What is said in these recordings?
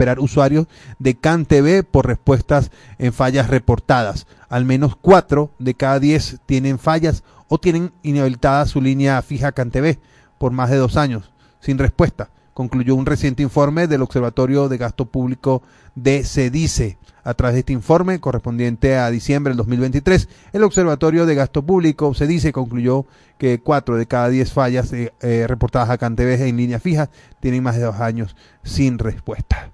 recuperar usuarios de CanTV por respuestas en fallas reportadas. Al menos cuatro de cada diez tienen fallas o tienen inhabilitada su línea fija CanTV por más de dos años, sin respuesta concluyó un reciente informe del Observatorio de Gasto Público de CEDICE. A través de este informe, correspondiente a diciembre del 2023, el Observatorio de Gasto Público CEDICE concluyó que cuatro de cada diez fallas eh, eh, reportadas a CanTV en línea fija tienen más de dos años sin respuesta.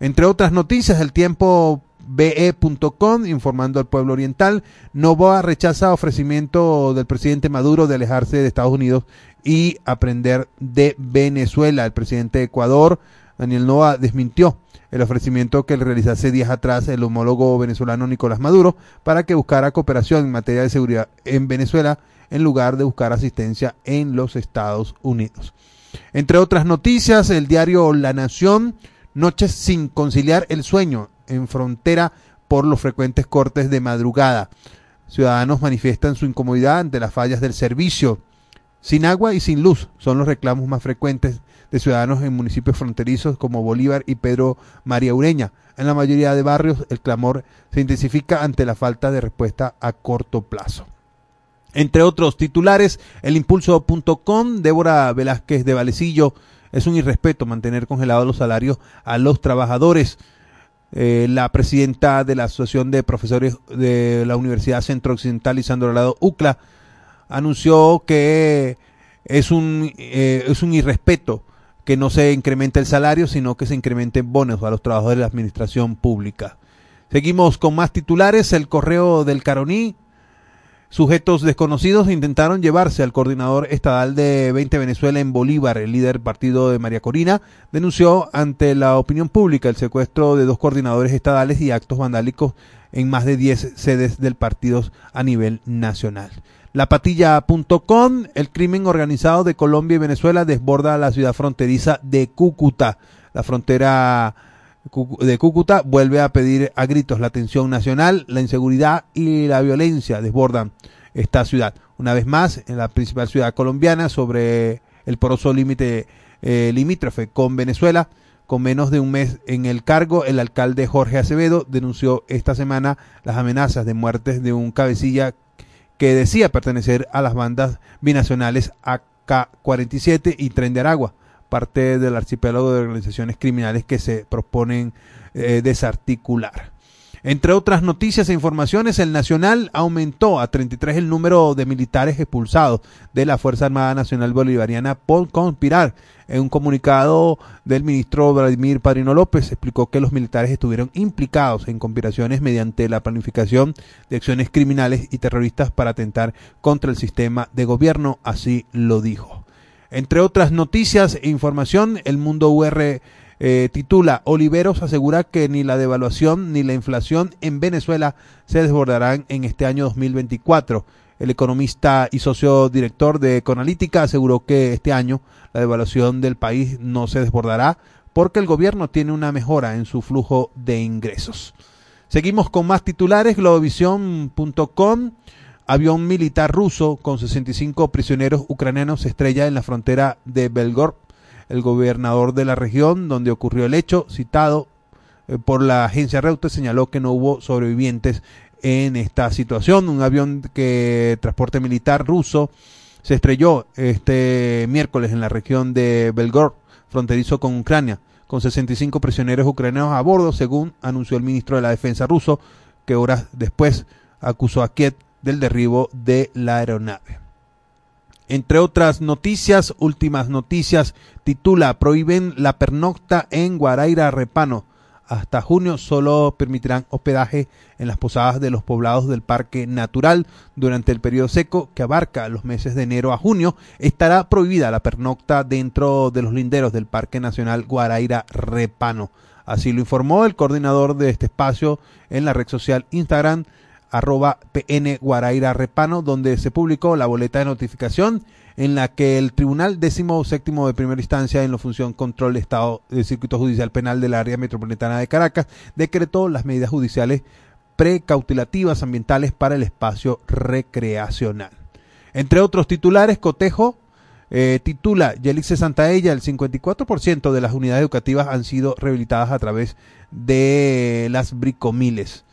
Entre otras noticias, el tiempo be.com informando al pueblo oriental. Novoa rechaza ofrecimiento del presidente Maduro de alejarse de Estados Unidos y aprender de Venezuela. El presidente de Ecuador, Daniel Novoa, desmintió el ofrecimiento que le realizase días atrás el homólogo venezolano Nicolás Maduro para que buscara cooperación en materia de seguridad en Venezuela en lugar de buscar asistencia en los Estados Unidos. Entre otras noticias, el diario La Nación, noches sin conciliar el sueño en frontera por los frecuentes cortes de madrugada. Ciudadanos manifiestan su incomodidad ante las fallas del servicio. Sin agua y sin luz son los reclamos más frecuentes de ciudadanos en municipios fronterizos como Bolívar y Pedro María Ureña. En la mayoría de barrios el clamor se intensifica ante la falta de respuesta a corto plazo. Entre otros titulares, el impulso.com, Débora Velázquez de Valecillo, es un irrespeto mantener congelados los salarios a los trabajadores. Eh, la presidenta de la Asociación de Profesores de la Universidad Centro Occidental, Lisandro Lado UCLA, anunció que es un, eh, es un irrespeto que no se incremente el salario, sino que se incrementen bonos a los trabajadores de la administración pública. Seguimos con más titulares. El correo del Caroní Sujetos desconocidos intentaron llevarse al coordinador estadal de 20 Venezuela en Bolívar. El líder partido de María Corina denunció ante la opinión pública el secuestro de dos coordinadores estadales y actos vandálicos en más de 10 sedes del partido a nivel nacional. Lapatilla.com, el crimen organizado de Colombia y Venezuela desborda la ciudad fronteriza de Cúcuta. La frontera de Cúcuta vuelve a pedir a gritos la atención nacional, la inseguridad y la violencia desbordan esta ciudad. Una vez más, en la principal ciudad colombiana, sobre el poroso límite eh, limítrofe con Venezuela, con menos de un mes en el cargo, el alcalde Jorge Acevedo denunció esta semana las amenazas de muertes de un cabecilla que decía pertenecer a las bandas binacionales AK-47 y Tren de Aragua parte del archipiélago de organizaciones criminales que se proponen eh, desarticular. Entre otras noticias e informaciones, el Nacional aumentó a 33 el número de militares expulsados de la Fuerza Armada Nacional Bolivariana por conspirar. En un comunicado del ministro Vladimir Padrino López explicó que los militares estuvieron implicados en conspiraciones mediante la planificación de acciones criminales y terroristas para atentar contra el sistema de gobierno, así lo dijo. Entre otras noticias e información, el mundo UR eh, titula Oliveros asegura que ni la devaluación ni la inflación en Venezuela se desbordarán en este año 2024. El economista y socio director de Econalítica aseguró que este año la devaluación del país no se desbordará porque el gobierno tiene una mejora en su flujo de ingresos. Seguimos con más titulares, globovision.com avión militar ruso con 65 prisioneros ucranianos estrella en la frontera de Belgorod. El gobernador de la región donde ocurrió el hecho, citado eh, por la agencia Reuters, señaló que no hubo sobrevivientes en esta situación. Un avión que transporte militar ruso se estrelló este miércoles en la región de Belgorod, fronterizo con Ucrania, con 65 prisioneros ucranianos a bordo, según anunció el ministro de la Defensa ruso, que horas después acusó a Kiev del derribo de la aeronave. Entre otras noticias, últimas noticias, titula Prohíben la pernocta en Guaraira Repano. Hasta junio solo permitirán hospedaje en las posadas de los poblados del Parque Natural. Durante el periodo seco, que abarca los meses de enero a junio, estará prohibida la pernocta dentro de los linderos del Parque Nacional Guaraira Repano. Así lo informó el coordinador de este espacio en la red social Instagram, arroba PN Guaraira Repano, donde se publicó la boleta de notificación en la que el Tribunal décimo séptimo de primera instancia en la función control de Estado del Circuito Judicial Penal del área metropolitana de Caracas decretó las medidas judiciales precautelativas ambientales para el espacio recreacional. Entre otros titulares, Cotejo Eh, titula Yelice Santaella, el 54% de las unidades educativas han sido rehabilitadas a través de las bricomiles.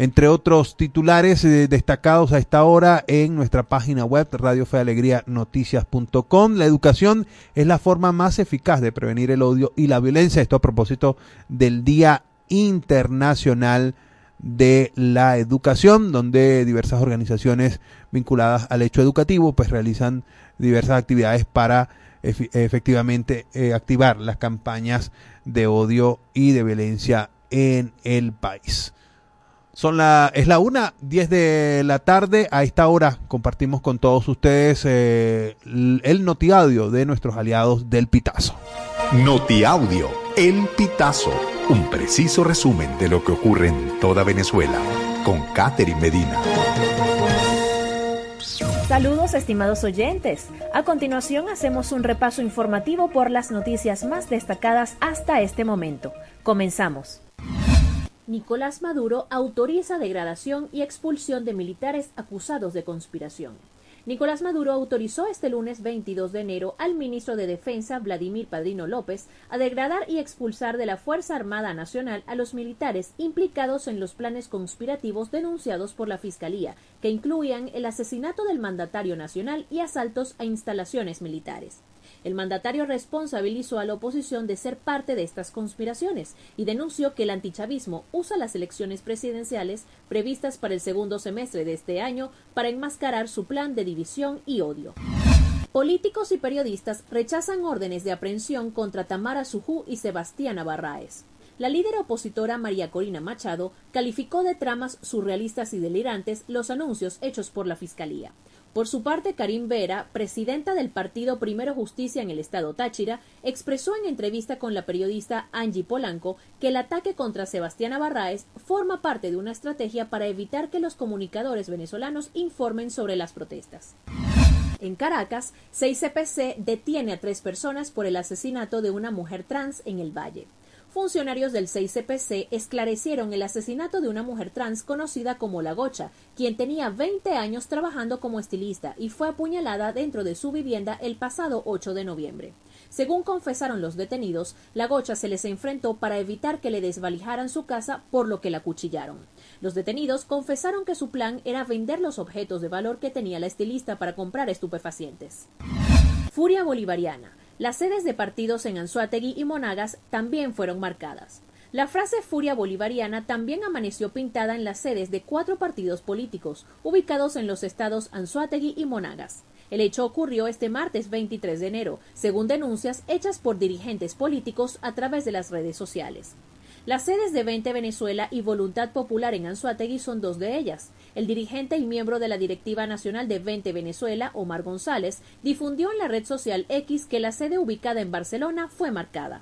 Entre otros titulares eh, destacados a esta hora en nuestra página web radiofealegrianoticias.com. La educación es la forma más eficaz de prevenir el odio y la violencia. Esto a propósito del Día Internacional de la Educación, donde diversas organizaciones vinculadas al hecho educativo pues realizan diversas actividades para efectivamente eh, activar las campañas de odio y de violencia en el país. Son la, es la una, diez de la tarde. A esta hora compartimos con todos ustedes eh, el notiaudio de nuestros aliados del Pitazo. Notiaudio, El Pitazo. Un preciso resumen de lo que ocurre en toda Venezuela. Con Catherine Medina. Saludos estimados oyentes. A continuación hacemos un repaso informativo por las noticias más destacadas hasta este momento. Comenzamos. Nicolás Maduro autoriza degradación y expulsión de militares acusados de conspiración. Nicolás Maduro autorizó este lunes 22 de enero al ministro de Defensa, Vladimir Padrino López, a degradar y expulsar de la Fuerza Armada Nacional a los militares implicados en los planes conspirativos denunciados por la Fiscalía, que incluían el asesinato del mandatario nacional y asaltos a instalaciones militares. El mandatario responsabilizó a la oposición de ser parte de estas conspiraciones y denunció que el antichavismo usa las elecciones presidenciales previstas para el segundo semestre de este año para enmascarar su plan de división y odio. Políticos y periodistas rechazan órdenes de aprehensión contra Tamara Sujú y Sebastián Barraez. La líder opositora María Corina Machado calificó de tramas surrealistas y delirantes los anuncios hechos por la Fiscalía. Por su parte, Karim Vera, presidenta del partido Primero Justicia en el estado Táchira, expresó en entrevista con la periodista Angie Polanco que el ataque contra Sebastián Barraez forma parte de una estrategia para evitar que los comunicadores venezolanos informen sobre las protestas. En Caracas, 6CPC detiene a tres personas por el asesinato de una mujer trans en el Valle funcionarios del 6CPC esclarecieron el asesinato de una mujer trans conocida como La Gocha, quien tenía 20 años trabajando como estilista y fue apuñalada dentro de su vivienda el pasado 8 de noviembre. Según confesaron los detenidos, la gocha se les enfrentó para evitar que le desvalijaran su casa, por lo que la cuchillaron. Los detenidos confesaron que su plan era vender los objetos de valor que tenía la estilista para comprar estupefacientes. Furia Bolivariana. Las sedes de partidos en Anzuategui y Monagas también fueron marcadas. La frase furia bolivariana también amaneció pintada en las sedes de cuatro partidos políticos, ubicados en los estados Anzuategui y Monagas. El hecho ocurrió este martes 23 de enero, según denuncias hechas por dirigentes políticos a través de las redes sociales. Las sedes de 20 Venezuela y Voluntad Popular en Anzuategui son dos de ellas. El dirigente y miembro de la Directiva Nacional de 20 Venezuela, Omar González, difundió en la red social X que la sede ubicada en Barcelona fue marcada.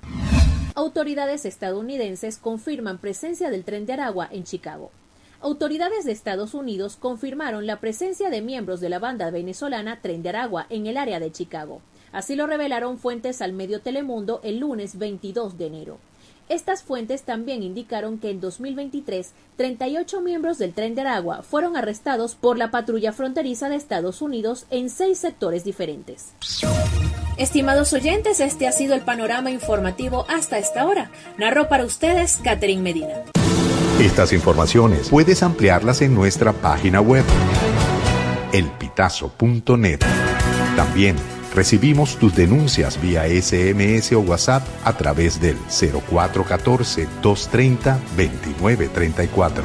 Autoridades estadounidenses confirman presencia del tren de Aragua en Chicago. Autoridades de Estados Unidos confirmaron la presencia de miembros de la banda venezolana Tren de Aragua en el área de Chicago. Así lo revelaron fuentes al medio Telemundo el lunes 22 de enero. Estas fuentes también indicaron que en 2023 38 miembros del Tren de Aragua fueron arrestados por la patrulla fronteriza de Estados Unidos en seis sectores diferentes. Estimados oyentes, este ha sido el panorama informativo hasta esta hora. Narró para ustedes Catherine Medina. Estas informaciones puedes ampliarlas en nuestra página web elpitazo.net. También Recibimos tus denuncias vía SMS o WhatsApp a través del 0414-230-2934.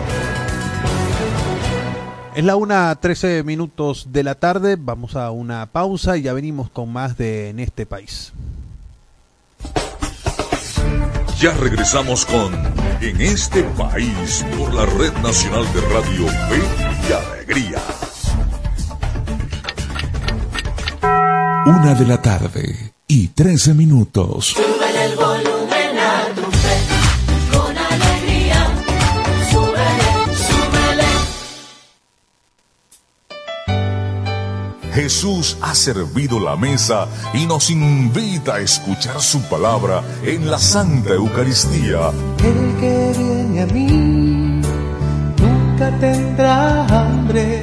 Es la una 13 minutos de la tarde, vamos a una pausa y ya venimos con más de En este país. Ya regresamos con En este país por la Red Nacional de Radio Fe y Alegría. Una de la tarde y 13 minutos. Súbele el volumen a tu fe, con alegría. Súbele, súbele. Jesús ha servido la mesa y nos invita a escuchar su palabra en la Santa Eucaristía. El que viene a mí nunca tendrá hambre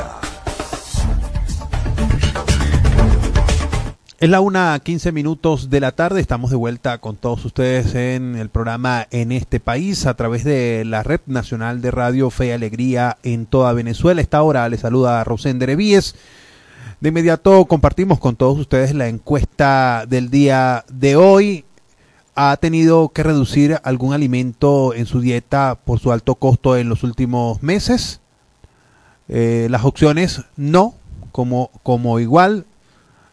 Es la una a 15 minutos de la tarde. Estamos de vuelta con todos ustedes en el programa En este país a través de la Red Nacional de Radio Fe y Alegría en toda Venezuela. Esta hora les saluda Rosende Víez. De inmediato compartimos con todos ustedes la encuesta del día de hoy. ¿Ha tenido que reducir algún alimento en su dieta por su alto costo en los últimos meses? Eh, las opciones no, como, como igual,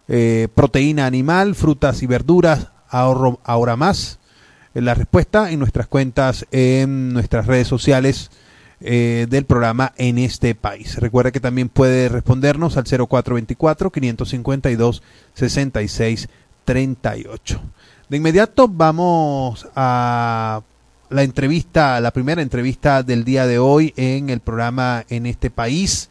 eh, proteína animal, frutas y verduras, ahorro, ahora más. Eh, la respuesta en nuestras cuentas, en nuestras redes sociales eh, del programa en este país. Recuerda que también puede respondernos al 0424-552-6638. De inmediato vamos a la entrevista, la primera entrevista del día de hoy en el programa en este país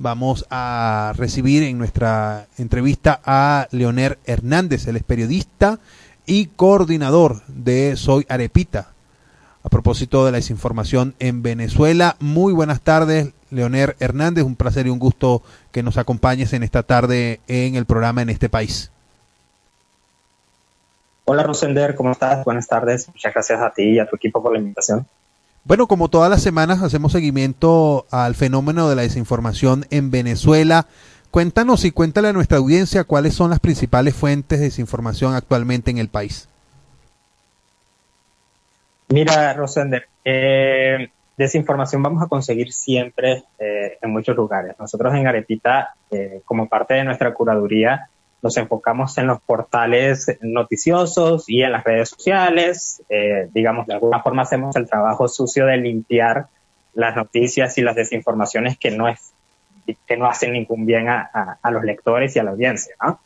vamos a recibir en nuestra entrevista a Leonel Hernández, él es periodista y coordinador de Soy Arepita. A propósito de la desinformación en Venezuela, muy buenas tardes, Leonel Hernández, un placer y un gusto que nos acompañes en esta tarde en el programa en este país. Hola Rosender, ¿cómo estás? Buenas tardes, muchas gracias a ti y a tu equipo por la invitación. Bueno, como todas las semanas hacemos seguimiento al fenómeno de la desinformación en Venezuela. Cuéntanos y cuéntale a nuestra audiencia cuáles son las principales fuentes de desinformación actualmente en el país. Mira, Rosender, eh, desinformación vamos a conseguir siempre eh, en muchos lugares. Nosotros en Arepita, eh, como parte de nuestra curaduría, nos enfocamos en los portales noticiosos y en las redes sociales. Eh, digamos, de alguna forma hacemos el trabajo sucio de limpiar las noticias y las desinformaciones que no, es, que no hacen ningún bien a, a, los lectores y a la audiencia. ¿no?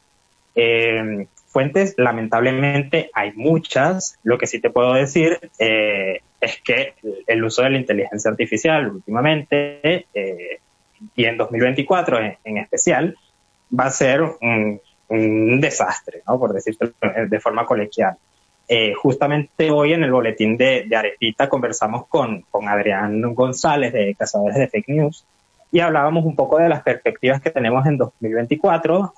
Eh, fuentes, lamentablemente, hay muchas. Lo que sí te puedo decir eh, es que el uso de la inteligencia artificial últimamente, y en 2024 en, en especial, va a ser un, un desastre, por decirlo de forma colegial. Eh, justamente hoy en el boletín de, Arepita conversamos con, con, Adrián González de Cazadores de Fake News y hablábamos un poco de las perspectivas que tenemos en 2024 uh,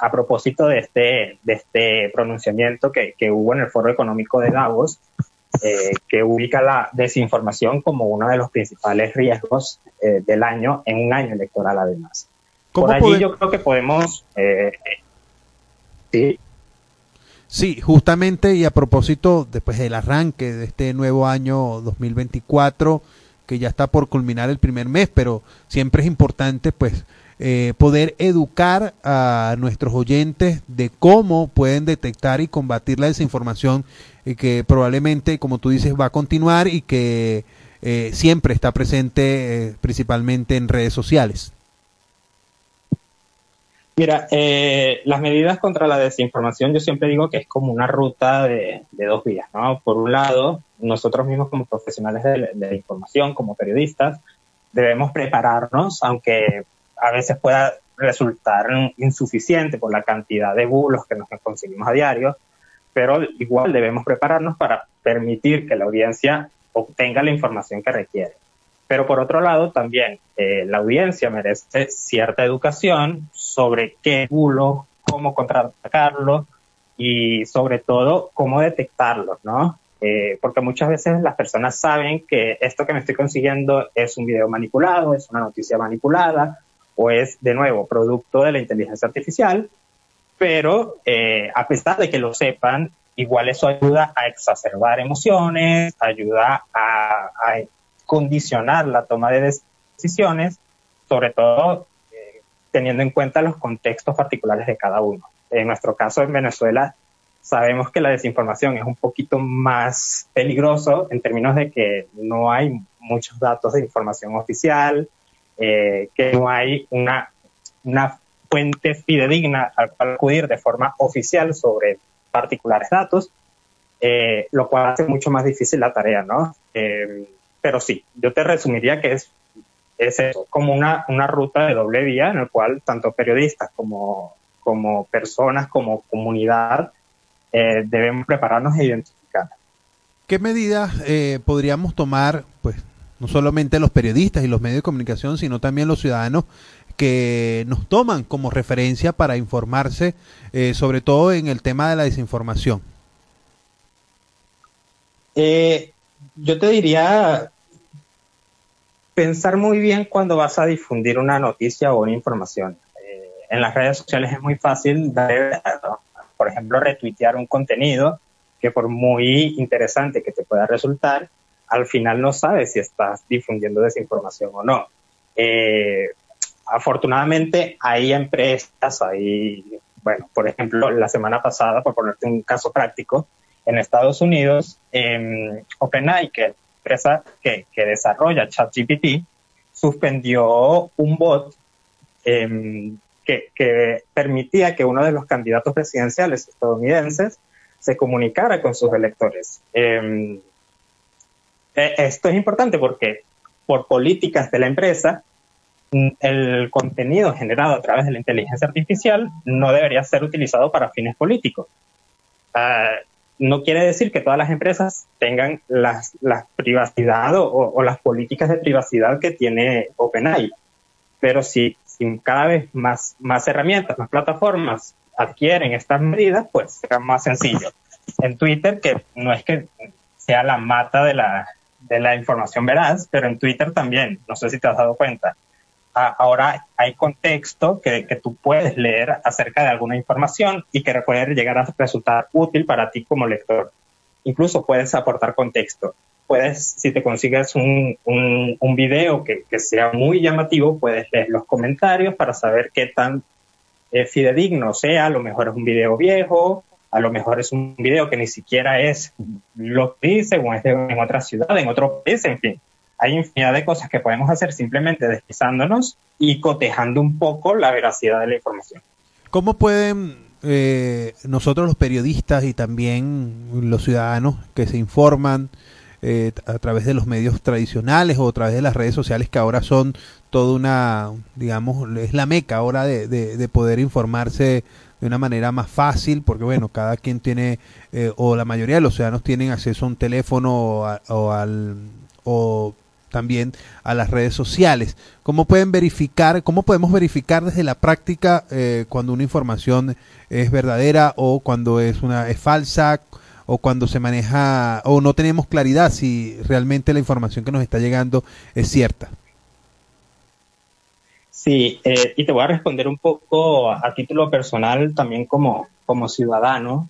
a propósito de este, de este pronunciamiento que, que hubo en el Foro Económico de Davos, eh, que ubica la desinformación como uno de los principales riesgos eh, del año en un año electoral además. Por allí yo creo que podemos... Eh, sí. Sí, justamente y a propósito, después del arranque de este nuevo año 2024, que ya está por culminar el primer mes, pero siempre es importante pues eh, poder educar a nuestros oyentes de cómo pueden detectar y combatir la desinformación y que probablemente, como tú dices, va a continuar y que eh, siempre está presente eh, principalmente en redes sociales. Mira, eh, las medidas contra la desinformación yo siempre digo que es como una ruta de, dos vías, ¿no? Por un lado, nosotros mismos como profesionales de, de, la información, como periodistas, debemos prepararnos, aunque a veces pueda resultar insuficiente por la cantidad de bulos que nos conseguimos a diario, pero igual debemos prepararnos para permitir que la audiencia obtenga la información que requiere. Pero por otro lado, también eh, la audiencia merece cierta educación sobre qué bulo, cómo contraatacarlo y sobre todo cómo detectarlos, ¿no? Eh, porque muchas veces las personas saben que esto que me estoy consiguiendo es un video manipulado, es una noticia manipulada o es, de nuevo, producto de la inteligencia artificial, pero eh, a pesar de que lo sepan, igual eso ayuda a exacerbar emociones, ayuda a, condicionar la toma de decisiones, sobre todo eh, teniendo en cuenta los contextos particulares de cada uno. En nuestro caso en Venezuela, sabemos que la desinformación es un poquito más peligroso en términos de que no hay muchos datos de información oficial, eh, que no hay una, una fuente fidedigna al cual acudir de forma oficial sobre particulares datos, eh, lo cual hace mucho más difícil la tarea, ¿no? Eh, pero sí, yo te resumiría que es, es eso, como una, una ruta de doble vía en el cual tanto periodistas como, como personas, como comunidad, eh, debemos prepararnos e identificar. ¿Qué medidas eh, podríamos tomar, pues, no solamente los periodistas y los medios de comunicación, sino también los ciudadanos que nos toman como referencia para informarse, eh, sobre todo en el tema de la desinformación? Yo te diría pensar muy bien cuando vas a difundir una noticia o una información. en las redes sociales es muy fácil dar por ejemplo, retuitear un contenido que por muy interesante que te pueda resultar, al final no sabes si estás difundiendo desinformación o no. Eh, afortunadamente hay empresas, hay, bueno, por ejemplo, la semana pasada, por ponerte un caso práctico, en Estados Unidos, eh, OpenAI, que es empresa que, que desarrolla ChatGPT, suspendió un bot eh, que, permitía que uno de los candidatos presidenciales estadounidenses se comunicara con sus electores. Em, e, esto es importante porque por políticas de la empresa, mm, el contenido generado a través de la inteligencia artificial no debería ser utilizado para fines políticos. Ah, no quiere decir que todas las empresas tengan la privacidad o, o, las políticas de privacidad que tiene OpenAI, pero si cada vez más, más herramientas, más plataformas adquieren estas medidas, pues será más sencillo. En Twitter, que no es que sea la mata de la, de la información veraz, pero en Twitter también, no sé si te has dado cuenta. Ahora hay contexto que, que, tú puedes leer acerca de alguna información y que puede llegar a resultar útil para ti como lector. Incluso puedes aportar contexto puedes, si te consigues un, un, video que, que, sea muy llamativo, puedes leer los comentarios para saber qué tan eh, fidedigno sea. A lo mejor es un video viejo, a lo mejor es un video que ni siquiera es lo que dice o es de, en otra ciudad, en otro país, en fin. Hay infinidad de cosas que podemos hacer simplemente deslizándonos y cotejando un poco la veracidad de la información. ¿Cómo pueden eh, nosotros los periodistas y también los ciudadanos que se informan eh, a través de los medios tradicionales o a través de las redes sociales que ahora son toda una, digamos, es la meca ahora de, de, poder informarse de una manera más fácil, porque bueno, cada quien tiene, eh, o la mayoría de los ciudadanos tienen acceso a un teléfono o, o al, o también a las redes sociales. ¿Cómo pueden verificar, cómo podemos verificar desde la práctica eh, cuando una información es verdadera o cuando es una es falsa? o cuando se maneja o no tenemos claridad si realmente la información que nos está llegando es cierta. Sí, eh, y te voy a responder un poco a, título personal también como, como ciudadano.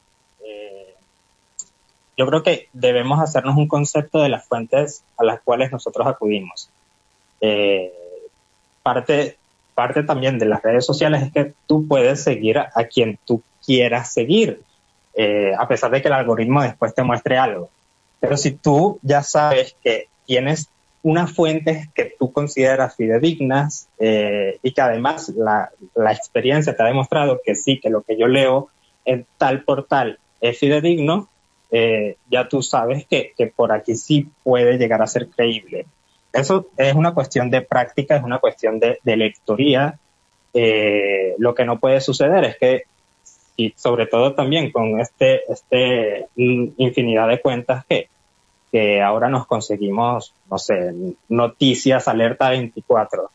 Yo creo que debemos hacernos un concepto de las fuentes a las cuales nosotros acudimos. Eh, parte, parte también de las redes sociales es que tú puedes seguir a quien tú quieras seguir. Eh, a pesar de que el algoritmo después te muestre algo. Pero si tú ya sabes que tienes unas fuentes que tú consideras fidedignas eh, y que además la, la, experiencia te ha demostrado que sí, que lo que yo leo en tal portal es fidedigno, eh, ya tú sabes que, que, por aquí sí puede llegar a ser creíble. Eso es una cuestión de práctica, es una cuestión de, de lectoría. Eh, lo que no puede suceder es que y sobre todo también con este, este infinidad de cuentas que, que ahora nos conseguimos, no sé, noticias alerta 24,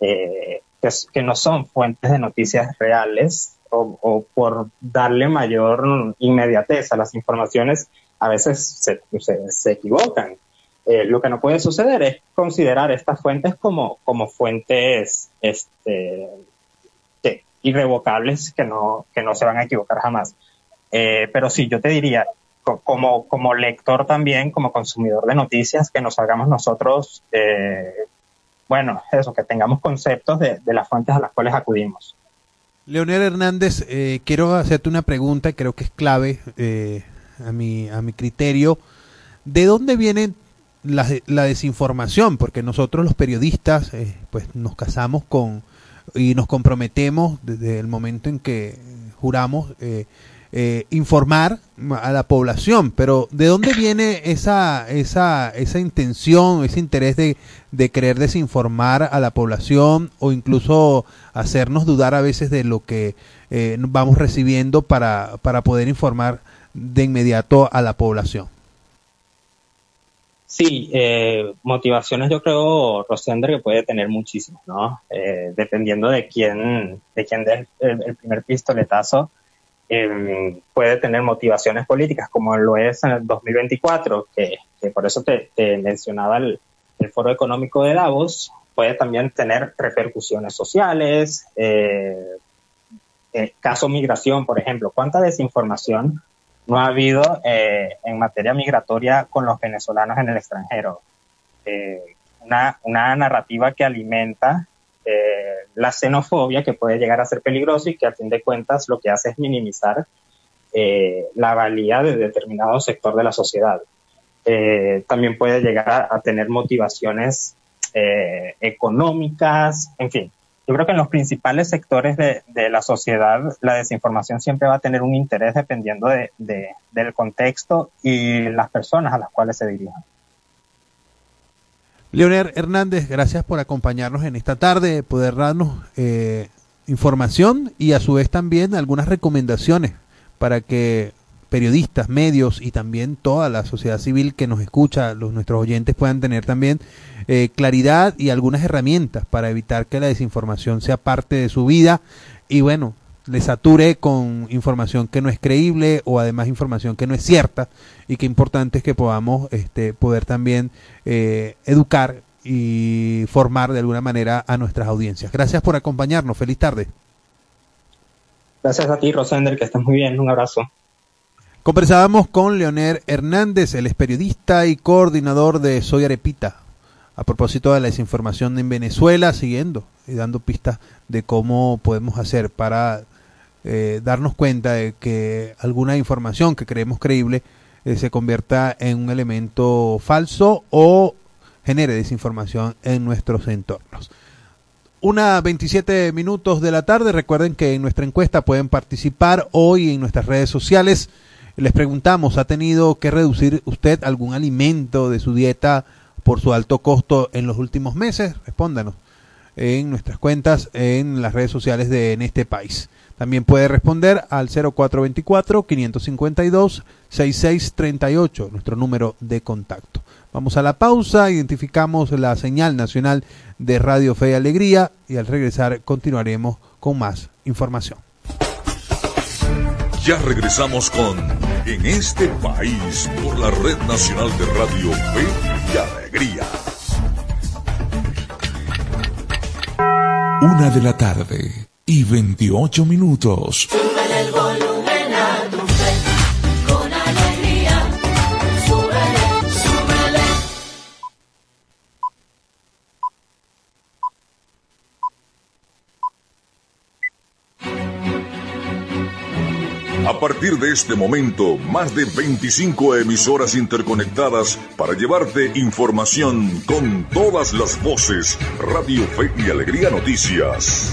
eh, que, que, no son fuentes de noticias reales o, o, por darle mayor inmediatez a las informaciones, a veces se, se, se equivocan. Eh, lo que no puede suceder es considerar estas fuentes como, como fuentes este, que, irrevocables que no, que no se van a equivocar jamás. Eh, pero sí, yo te diría, como, como lector también, como consumidor de noticias, que nos hagamos nosotros, eh, bueno, eso, que tengamos conceptos de, de, las fuentes a las cuales acudimos. Leonel Hernández, eh, quiero hacerte una pregunta, creo que es clave eh, a, mi, a mi criterio. ¿De dónde viene la, la desinformación? Porque nosotros los periodistas, eh, pues nos casamos con y nos comprometemos desde el momento en que juramos eh, informar a la población, pero ¿de dónde viene esa, esa, esa intención, ese interés de, de querer desinformar a la población o incluso hacernos dudar a veces de lo que eh, vamos recibiendo para, para poder informar de inmediato a la población? Sí, eh, motivaciones yo creo, Rosender, que puede tener muchísimas. Eh, dependiendo de quién, de quién dé el primer pistoletazo, eh, puede tener motivaciones políticas, como lo es en el 2024, que, que por eso te, mencionaba el, el, Foro Económico de Davos, puede también tener repercusiones sociales, eh, eh, caso migración, por ejemplo, ¿cuánta desinformación no ha habido eh, en materia migratoria con los venezolanos en el extranjero? una, una narrativa que alimenta eh, la xenofobia que puede llegar a ser peligroso y que a fin de cuentas lo que hace es minimizar eh, la valía de determinado sector de la sociedad. Eh, también puede llegar a, tener motivaciones económicas, en fin. Yo creo que en los principales sectores de, la sociedad la desinformación siempre va a tener un interés dependiendo de, de, del contexto y las personas a las cuales se dirijan. Leonel Hernández, gracias por acompañarnos en esta tarde, poder darnos eh, información y a su vez también algunas recomendaciones para que periodistas, medios y también toda la sociedad civil que nos escucha, los nuestros oyentes puedan tener también eh, claridad y algunas herramientas para evitar que la desinformación sea parte de su vida. Y bueno, le sature con información que no es creíble o además información que no es cierta y que importante es que podamos este, poder también eh, educar y formar de alguna manera a nuestras audiencias. Gracias por acompañarnos. Feliz tarde. Gracias a ti, Rosender, que estés muy bien. Un abrazo. Conversábamos con Leonel Hernández, él es periodista y coordinador de Soy Arepita, a propósito de la desinformación en Venezuela, siguiendo y dando pistas de cómo podemos hacer para eh, darnos cuenta de que alguna información que creemos creíble eh, se convierta en un elemento falso o genere desinformación en nuestros entornos. Una 27 minutos de la tarde. Recuerden que en nuestra encuesta pueden participar hoy en nuestras redes sociales. Les preguntamos, ¿ha tenido que reducir usted algún alimento de su dieta por su alto costo en los últimos meses? Respóndanos en nuestras cuentas en las redes sociales de En este país. También puede responder al 0424-552-6638, nuestro número de contacto. Vamos a la pausa, identificamos la señal nacional de Radio Fe y Alegría y al regresar continuaremos con más información. Ya regresamos con En este país por la Red Nacional de Radio Fe y Alegría. Una de la tarde y 28 minutos. Súbele el volumen a tu fe, con alegría. Súbele, súbele. A partir de este momento, más de 25 emisoras interconectadas para llevarte información con todas las voces. Radio Fe y Alegría Noticias.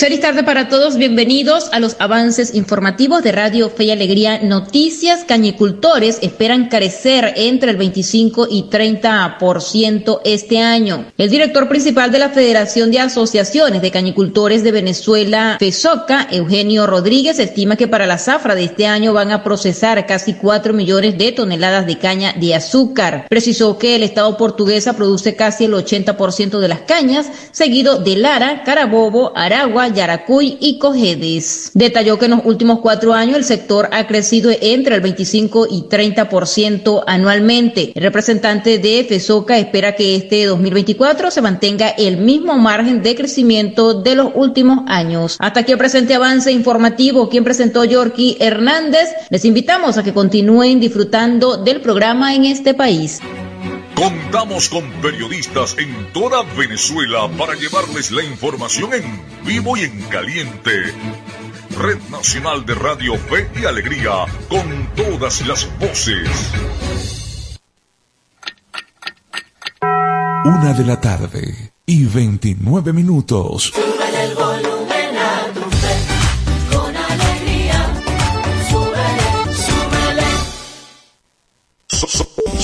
Feliz tarde para todos, bienvenidos a los avances informativos de Radio Fe y Alegría Noticias. Cañicultores esperan crecer entre el 25 y 30% este año. El director principal de la Federación de Asociaciones de Cañicultores de Venezuela, FESOCA, Eugenio Rodríguez, estima que para la zafra de este año van a procesar casi 4 millones de toneladas de caña de azúcar. Precisó que el Estado portuguesa produce casi el 80% de las cañas, seguido de Lara, Carabobo, Aragua, Yaracuy y Cojedes. Detalló que en los últimos cuatro años el sector ha crecido entre el 25 y 30% anualmente. El representante de FESOCA espera que este 2024 se mantenga el mismo margen de crecimiento de los últimos años. Hasta aquí el presente avance informativo, quien presentó Yorky Hernández. Les invitamos a que continúen disfrutando del programa en este país. Contamos con periodistas en toda Venezuela para llevarles la información en vivo y en caliente. Red Nacional de Radio Fe y Alegría, con todas las voces. Una de la tarde y 29 minutos.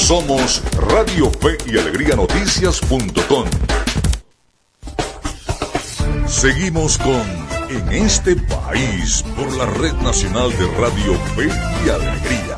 Somos Radio Fe y Alegría Noticias.com. Seguimos con En este país por la Red Nacional de Radio Fe y Alegría.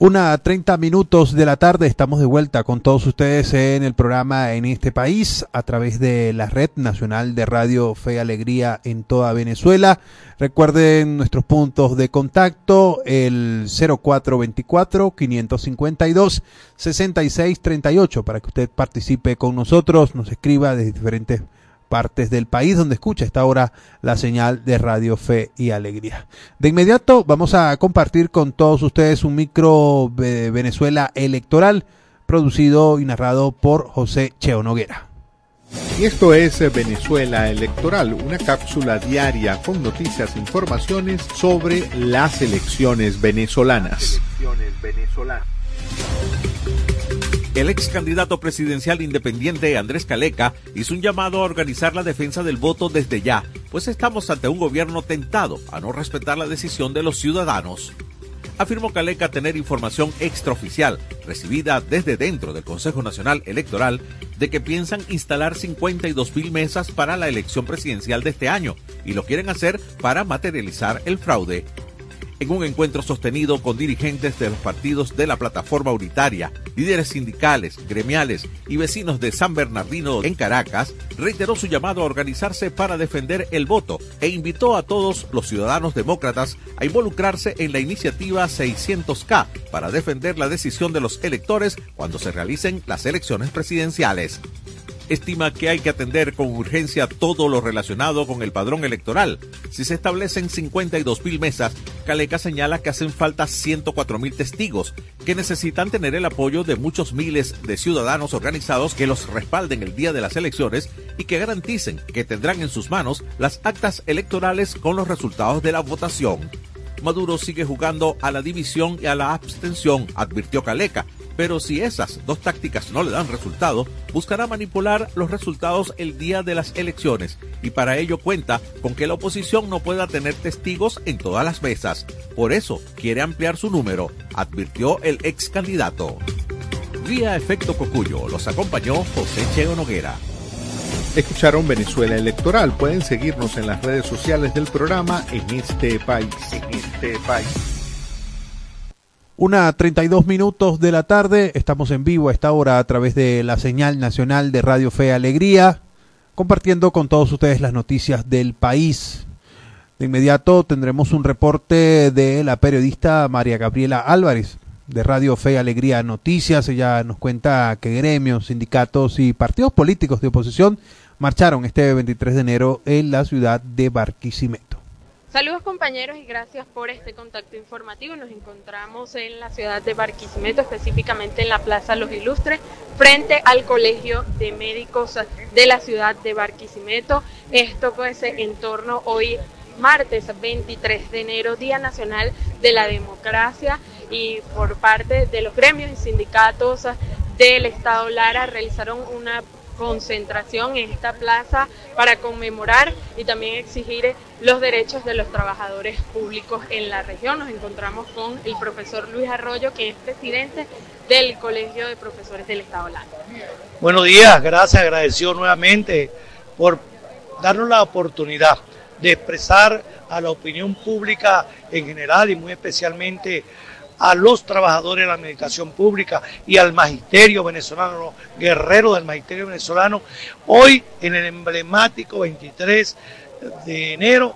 Una a 30 minutos de la tarde estamos de vuelta con todos ustedes en el programa En este país a través de la Red Nacional de Radio Fe y Alegría en toda Venezuela. Recuerden nuestros puntos de contacto, el 0424-552-6638 para que usted participe con nosotros, nos escriba desde diferentes partes del país donde escucha esta hora la señal de Radio Fe y Alegría. De inmediato vamos a compartir con todos ustedes un micro de Venezuela electoral producido y narrado por José Cheo Noguera. Y esto es Venezuela Electoral, una cápsula diaria con noticias e informaciones sobre las elecciones venezolanas. El ex candidato presidencial independiente Andrés Caleca hizo un llamado a organizar la defensa del voto desde ya, pues estamos ante un gobierno tentado a no respetar la decisión de los ciudadanos. Afirmó Caleca tener información extraoficial recibida desde dentro del Consejo Nacional Electoral de que piensan instalar 52 mil mesas para la elección presidencial de este año y lo quieren hacer para materializar el fraude en un encuentro sostenido con dirigentes de los partidos de la plataforma unitaria, líderes sindicales, gremiales y vecinos de San Bernardino en Caracas, reiteró su llamado a organizarse para defender el voto e invitó a todos los ciudadanos demócratas a involucrarse en la iniciativa 600K para defender la decisión de los electores cuando se realicen las elecciones presidenciales estima que hay que atender con urgencia todo lo relacionado con el padrón electoral. Si se establecen 52 mil mesas, Caleca señala que hacen falta 104 mil testigos, que necesitan tener el apoyo de muchos miles de ciudadanos organizados que los respalden el día de las elecciones y que garanticen que tendrán en sus manos las actas electorales con los resultados de la votación. Maduro sigue jugando a la división y a la abstención, advirtió Caleca, pero si esas dos tácticas no le dan resultado, buscará manipular los resultados el día de las elecciones y para ello cuenta con que la oposición no pueda tener testigos en todas las mesas. Por eso quiere ampliar su número, advirtió el ex candidato. Vía Efecto Cocuyo los acompañó José Cheo Noguera. Escucharon Venezuela Electoral. Pueden seguirnos en las redes sociales del programa en este país. En este país. Una 32 minutos de la tarde, estamos en vivo a esta hora a través de la señal nacional de Radio Fe Alegría, compartiendo con todos ustedes las noticias del país. De inmediato tendremos un reporte de la periodista María Gabriela Álvarez de Radio Fe Alegría Noticias. Ella nos cuenta que gremios, sindicatos y partidos políticos de oposición marcharon este 23 de enero en la ciudad de Barquisimeto. Saludos compañeros y gracias por este contacto informativo. Nos encontramos en la ciudad de Barquisimeto, específicamente en la Plaza Los Ilustres, frente al Colegio de Médicos de la ciudad de Barquisimeto. Esto pues en torno hoy martes 23 de enero, Día Nacional de la Democracia y por parte de los gremios y sindicatos del Estado Lara realizaron una concentración en esta plaza para conmemorar y también exigir los derechos de los trabajadores públicos en la región. Nos encontramos con el profesor Luis Arroyo, que es presidente del Colegio de Profesores del Estado Lara. Buenos días, gracias, agradecido nuevamente por darnos la oportunidad de expresar a la opinión pública en general y muy especialmente a los trabajadores de la administración pública y al magisterio venezolano, los guerreros del magisterio venezolano, hoy en el emblemático 23 de enero,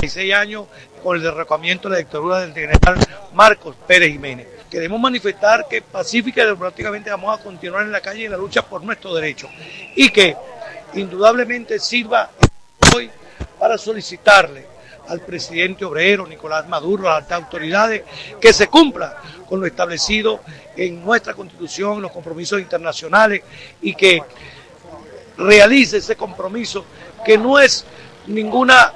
16 años, con el derrocamiento de la dictadura del general Marcos Pérez Jiménez. Queremos manifestar que pacífica y democráticamente vamos a continuar en la calle en la lucha por nuestros derechos y que indudablemente sirva hoy para solicitarle al presidente obrero Nicolás Maduro, a las altas autoridades, que se cumpla con lo establecido en nuestra constitución, los compromisos internacionales y que realice ese compromiso que no es ninguna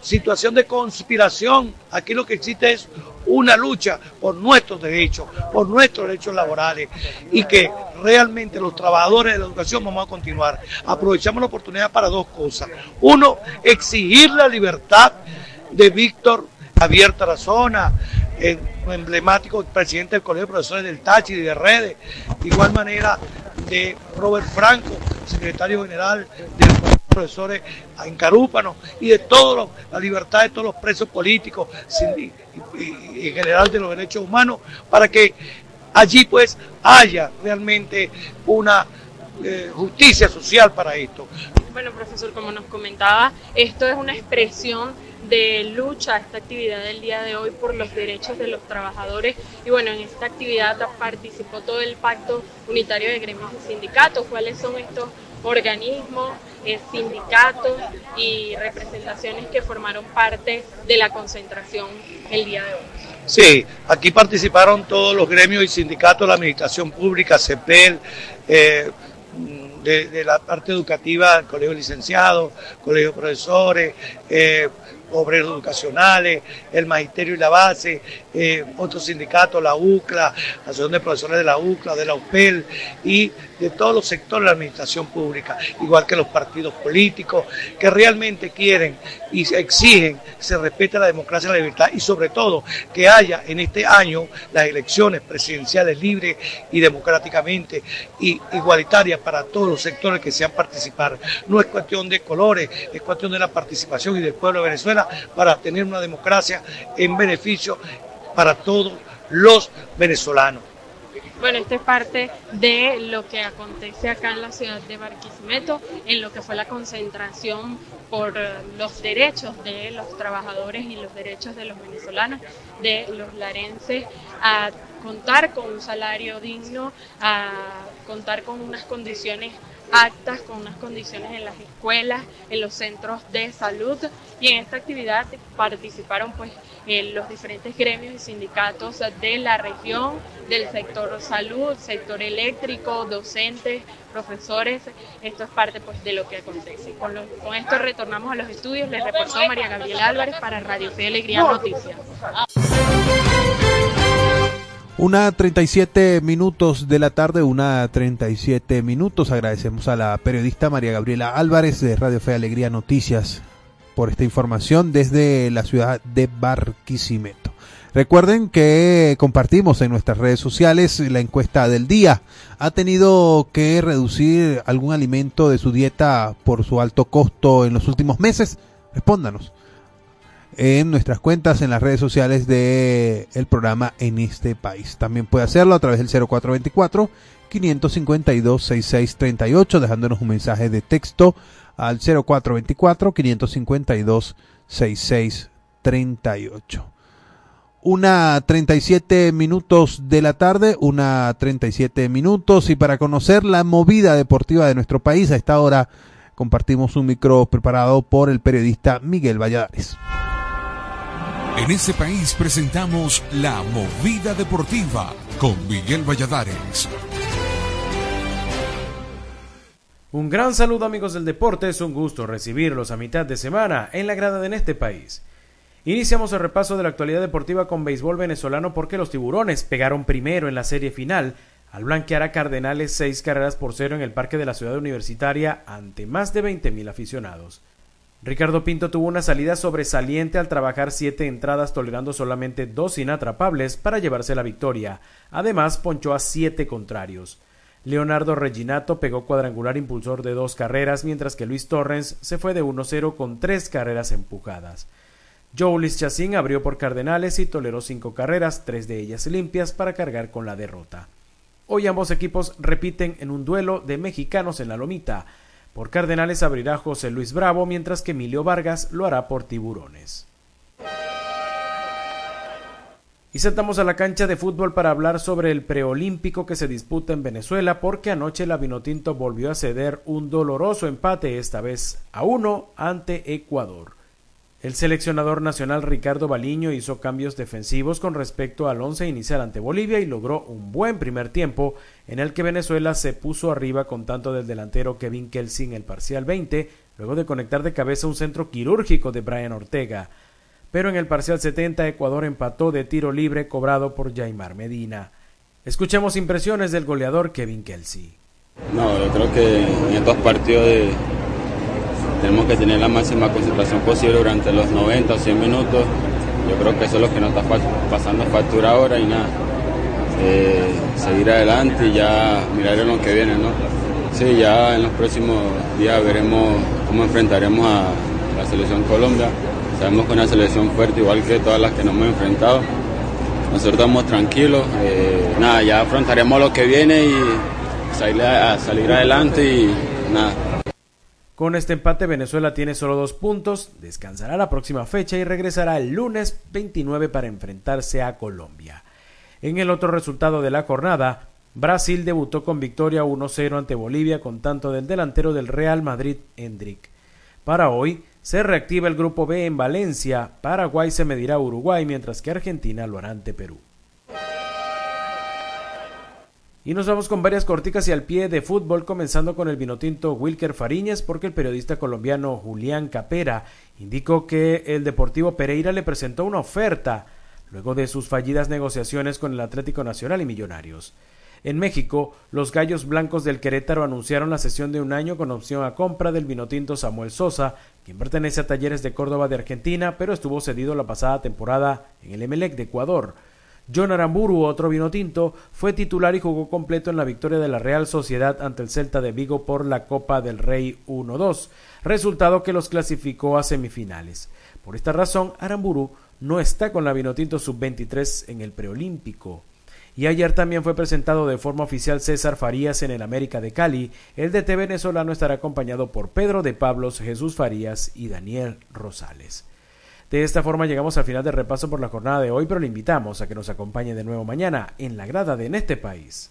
situación de conspiración. Aquí lo que existe es una lucha por nuestros derechos, por nuestros derechos laborales y que realmente los trabajadores de la educación vamos a continuar. Aprovechamos la oportunidad para dos cosas. Uno, exigir la libertad de Víctor Javier Tarazona, el emblemático presidente del Colegio de Profesores del Tachi y de Redes, de igual manera de Robert Franco, secretario general del Colegio de Profesores en Carúpano, y de todos la libertad de todos los presos políticos y, en general de los derechos humanos, para que allí pues haya realmente una eh, justicia social para esto. Bueno, profesor, como nos comentaba, esto es una expresión de lucha, esta actividad del día de hoy por los derechos de los trabajadores. Y bueno, en esta actividad participó todo el Pacto Unitario de Gremios y Sindicatos. ¿Cuáles son estos organismos, eh, sindicatos y representaciones que formaron parte de la concentración el día de hoy? Sí, aquí participaron todos los gremios y sindicatos la Administración Pública, CEPEL, eh, de, la parte educativa, Colegio de Licenciados, Colegio de Profesores, eh, obreros educacionales, el magisterio y la base, eh, otros sindicatos, la UCLA, la Asociación de Profesores de la UCLA, de la UPEL y de todos los sectores de la administración pública, igual que los partidos políticos, que realmente quieren y exigen que se respete la democracia y la libertad y sobre todo que haya en este año las elecciones presidenciales libres y democráticamente y igualitarias para todos los sectores que sean participar. No es cuestión de colores, es cuestión de la participación y del pueblo de Venezuela para tener una democracia en beneficio para todos los venezolanos. Bueno, esto es parte de lo que acontece acá en la ciudad de Barquisimeto, en lo que fue la concentración por los derechos de los trabajadores y los derechos de los venezolanos, de los larenses, a contar con un salario digno, a contar con unas condiciones actas con unas condiciones en las escuelas, en los centros de salud. Y en esta actividad participaron pues los diferentes gremios y sindicatos de la región, del sector salud, sector eléctrico, docentes, profesores. Esto es parte pues de lo que acontece. Con, con esto retornamos a los estudios. Les reportó María Gabriela Álvarez para Radio Fe Alegría Noticias. Una 37 minutos de la tarde, una 37 minutos. Agradecemos a la periodista María Gabriela Álvarez de Radio Fe Alegría Noticias por esta información desde la ciudad de Barquisimeto. Recuerden que compartimos en nuestras redes sociales la encuesta del día. ¿Ha tenido que reducir algún alimento de su dieta por su alto costo en los últimos meses? Respóndanos en nuestras cuentas en las redes sociales de el programa en este país. También puede hacerlo a través del 0424 552 6638 dejándonos un mensaje de texto al 0424 552 6638. Una 37 minutos de la tarde, una 37 minutos y para conocer la movida deportiva de nuestro país a esta hora compartimos un micro preparado por el periodista Miguel Valladares. En este país presentamos La Movida Deportiva con Miguel Valladares. Un gran saludo amigos del deporte, es un gusto recibirlos a mitad de semana en la grada de este país. Iniciamos el repaso de la actualidad deportiva con béisbol venezolano porque los tiburones pegaron primero en la serie final al blanquear a Cardenales seis carreras por cero en el Parque de la Ciudad Universitaria ante más de 20.000 aficionados. Ricardo Pinto tuvo una salida sobresaliente al trabajar siete entradas tolerando solamente dos inatrapables para llevarse la victoria. Además, ponchó a siete contrarios. Leonardo Reginato pegó cuadrangular impulsor de dos carreras, mientras que Luis Torrens se fue de 1-0 con tres carreras empujadas. Joulis Chacín abrió por Cardenales y toleró cinco carreras, tres de ellas limpias, para cargar con la derrota. Hoy ambos equipos repiten en un duelo de mexicanos en la lomita. Por Cardenales abrirá José Luis Bravo, mientras que Emilio Vargas lo hará por Tiburones. Y saltamos a la cancha de fútbol para hablar sobre el preolímpico que se disputa en Venezuela, porque anoche la Vinotinto volvió a ceder un doloroso empate, esta vez a uno, ante Ecuador. El seleccionador nacional Ricardo Baliño hizo cambios defensivos con respecto al once inicial ante Bolivia y logró un buen primer tiempo en el que Venezuela se puso arriba con tanto del delantero Kevin Kelsey el parcial 20, luego de conectar de cabeza un centro quirúrgico de Brian Ortega. Pero en el parcial 70 Ecuador empató de tiro libre cobrado por Jaimar Medina. Escuchemos impresiones del goleador Kevin Kelsey. No, yo creo que en estos partidos tenemos que tener la máxima concentración posible durante los 90 o 100 minutos. Yo creo que eso es lo que nos está pasando factura ahora y nada. Eh, seguir adelante y ya mirar en lo que viene, ¿no? Sí, ya en los próximos días veremos cómo enfrentaremos a la selección Colombia. Sabemos que es una selección fuerte, igual que todas las que nos hemos enfrentado. Nosotros estamos tranquilos, eh, nada, ya afrontaremos lo que viene y salir, a salir adelante y nada, con este empate Venezuela tiene solo dos puntos, descansará la próxima fecha y regresará el lunes 29 para enfrentarse a Colombia. En el otro resultado de la jornada, Brasil debutó con victoria 1-0 ante Bolivia con tanto del delantero del Real Madrid, Hendrik. Para hoy, se reactiva el grupo B en Valencia, Paraguay se medirá a Uruguay mientras que Argentina lo hará ante Perú. Y nos vamos con varias corticas y al pie de fútbol, comenzando con el vinotinto Wilker Fariñas, porque el periodista colombiano Julián Capera indicó que el Deportivo Pereira le presentó una oferta luego de sus fallidas negociaciones con el Atlético Nacional y Millonarios. En México, los Gallos Blancos del Querétaro anunciaron la sesión de un año con opción a compra del vinotinto Samuel Sosa, quien pertenece a Talleres de Córdoba de Argentina, pero estuvo cedido la pasada temporada en el Emelec de Ecuador. John Aramburu, otro vino tinto, fue titular y jugó completo en la victoria de la Real Sociedad ante el Celta de Vigo por la Copa del Rey 1-2, resultado que los clasificó a semifinales. Por esta razón, Aramburu no está con la Vinotinto sub-23 en el preolímpico. Y ayer también fue presentado de forma oficial César Farías en el América de Cali. El DT venezolano estará acompañado por Pedro de Pablos, Jesús Farías y Daniel Rosales. De esta forma llegamos al final del repaso por la jornada de hoy, pero le invitamos a que nos acompañe de nuevo mañana en la grada de En este país.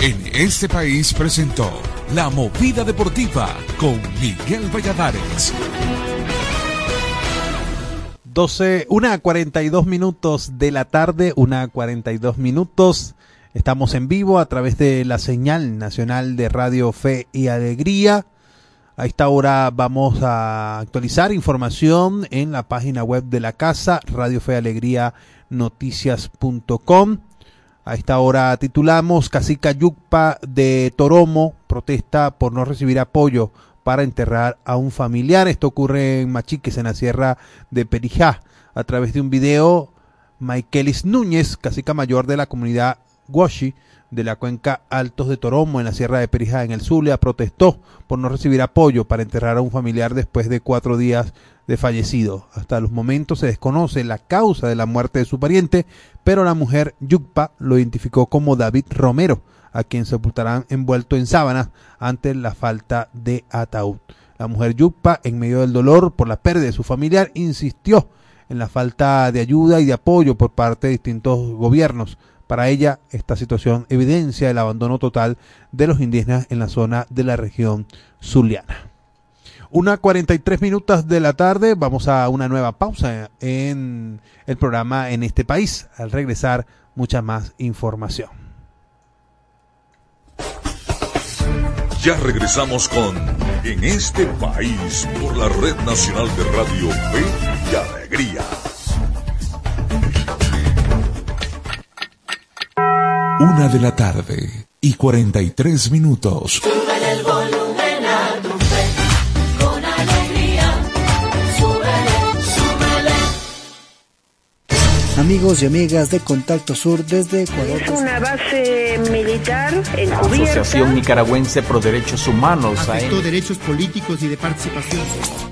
En este país presentó La Movida Deportiva con Miguel Valladares. 12, una 42 minutos de la tarde, una 42 minutos. Estamos en vivo a través de la señal nacional de Radio Fe y Alegría a esta hora vamos a actualizar información en la página web de la casa, Radio Fe Alegría Noticias.com. A esta hora titulamos Cacica Yucpa de Toromo protesta por no recibir apoyo para enterrar a un familiar. Esto ocurre en Machiques, en la sierra de Perijá. A través de un video, Michaelis Núñez, cacica mayor de la comunidad Washi, de la cuenca Altos de Toromo en la Sierra de Perijá en el Zulia protestó por no recibir apoyo para enterrar a un familiar después de cuatro días de fallecido. Hasta los momentos se desconoce la causa de la muerte de su pariente, pero la mujer Yukpa lo identificó como David Romero, a quien sepultarán envuelto en sábanas ante la falta de ataúd. La mujer Yukpa, en medio del dolor por la pérdida de su familiar, insistió en la falta de ayuda y de apoyo por parte de distintos gobiernos para ella, esta situación evidencia el abandono total de los indígenas en la zona de la región zuliana. Una 43 minutos de la tarde, vamos a una nueva pausa en el programa en este país. Al regresar, mucha más información. Ya regresamos con En este país por la Red Nacional de Radio Fe y Alegría. Una de la tarde y 43 minutos. Amigos y amigas de Contacto Sur desde Ecuador. Es una base militar encubierta. Asociación Nicaragüense Pro Derechos Humanos. Afectó derechos políticos y de participación.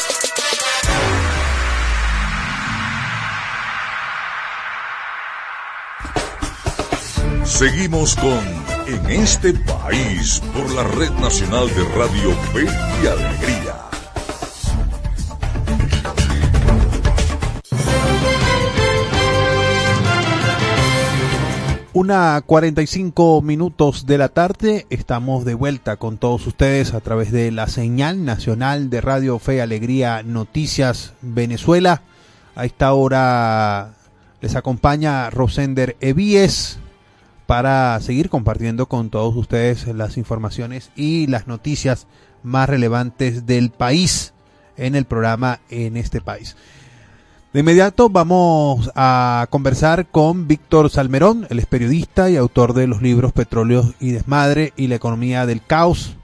Seguimos con En este país por la Red Nacional de Radio Fe y Alegría. Una 45 minutos de la tarde, estamos de vuelta con todos ustedes a través de la señal nacional de Radio Fe y Alegría Noticias Venezuela. A esta hora les acompaña Rosender Evíes para seguir compartiendo con todos ustedes las informaciones y las noticias más relevantes del país en el programa En este país. De inmediato vamos a conversar con Víctor Salmerón, él es periodista y autor de los libros Petróleos y Desmadre y la economía del caos.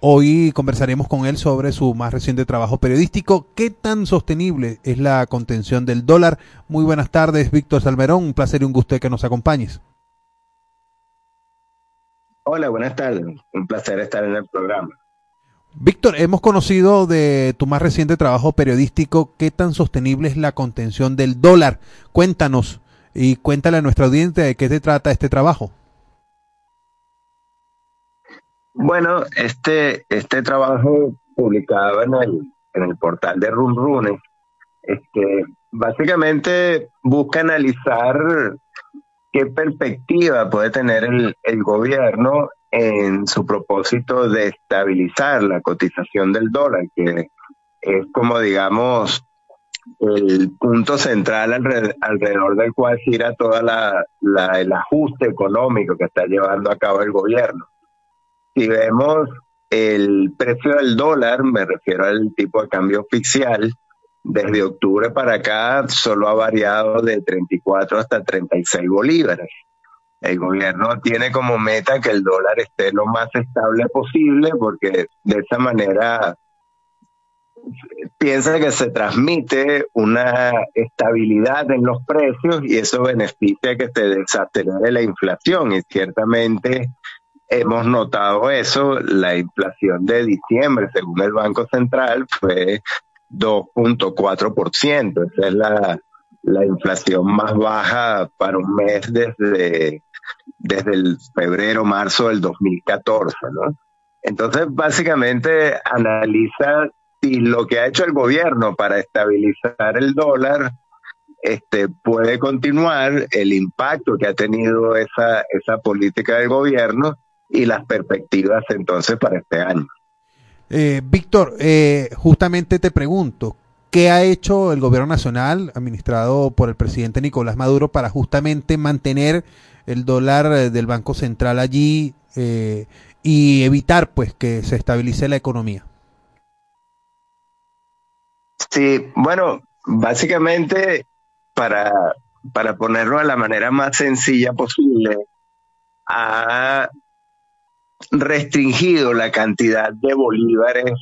Hoy conversaremos con él sobre su más reciente trabajo periodístico, ¿Qué tan sostenible es la contención del dólar? Muy buenas tardes, Víctor Salmerón, un placer y un gusto que nos acompañes. Hola, buenas tardes, un placer estar en el programa. Víctor, hemos conocido de tu más reciente trabajo periodístico qué tan sostenible es la contención del dólar. Cuéntanos y cuéntale a nuestra audiencia de qué se trata este trabajo. Bueno, este, este trabajo publicado en el, en el portal de Run Rune, este, básicamente busca analizar qué perspectiva puede tener el, el gobierno en su propósito de estabilizar la cotización del dólar, que es como digamos el punto central alrededor, del cual gira todo la, la, el ajuste económico que está llevando a cabo el gobierno. Si vemos el precio del dólar, me refiero al tipo de cambio oficial, desde octubre para acá solo ha variado de 34 hasta 36 bolívares. El gobierno tiene como meta que el dólar esté lo más estable posible porque de esa manera piensa que se transmite una estabilidad en los precios y eso beneficia que se desacelere la inflación y ciertamente hemos notado eso, la inflación de diciembre según el Banco Central fue 2.4%, esa es la, la inflación más baja para un mes desde, desde el febrero, marzo del 2014, ¿no? Entonces, básicamente analiza si lo que ha hecho el gobierno para estabilizar el dólar este, puede continuar, el impacto que ha tenido esa, esa política del gobierno y las perspectivas entonces para este año. Eh, Víctor, eh, justamente te pregunto, ¿qué ha hecho el gobierno nacional, administrado por el presidente Nicolás Maduro, para justamente mantener el dólar eh, del Banco Central allí eh, y evitar pues que se estabilice la economía? Sí, bueno, básicamente para, para ponerlo de la manera más sencilla posible, ha restringido la cantidad de bolívares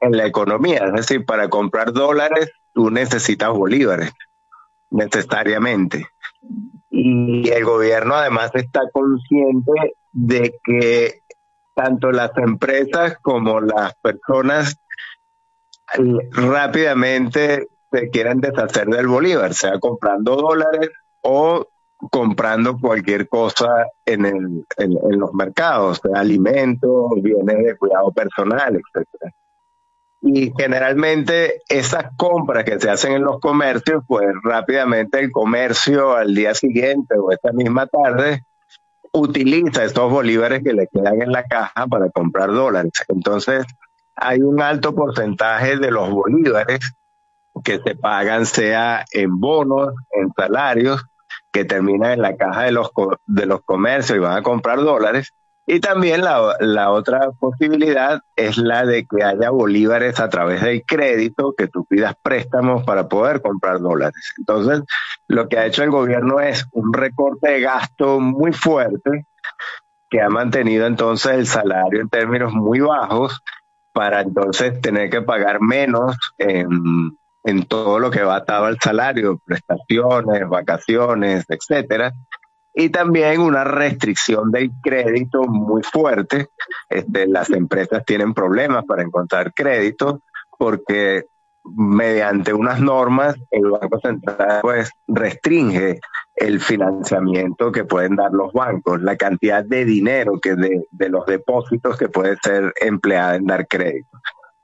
en la economía. Es decir, para comprar dólares tú necesitas bolívares, necesariamente. Y el gobierno además está consciente de que tanto las empresas como las personas rápidamente se quieren deshacer del bolívar, sea comprando dólares o comprando cualquier cosa en, el, en, los mercados, alimentos, bienes de cuidado personal, etcétera. Y generalmente esas compras que se hacen en los comercios, pues rápidamente el comercio al día siguiente o esta misma tarde utiliza estos bolívares que le quedan en la caja para comprar dólares. Entonces, hay un alto porcentaje de los bolívares que se pagan, sea en bonos, en salarios, que terminan en la caja de los, de los comercios y van a comprar dólares. Y también la, la otra posibilidad es la de que haya bolívares a través del crédito, que tú pidas préstamos para poder comprar dólares. Entonces, lo que ha hecho el gobierno es un recorte de gasto muy fuerte que ha mantenido entonces el salario en términos muy bajos para entonces tener que pagar menos en, en todo lo que va atado al salario, prestaciones, vacaciones, etcétera. Y también una restricción del crédito muy fuerte. Este, las empresas tienen problemas para encontrar crédito porque mediante unas normas el Banco Central pues restringe el financiamiento que pueden dar los bancos, la cantidad de dinero que de, de los depósitos que puede ser empleada en dar crédito.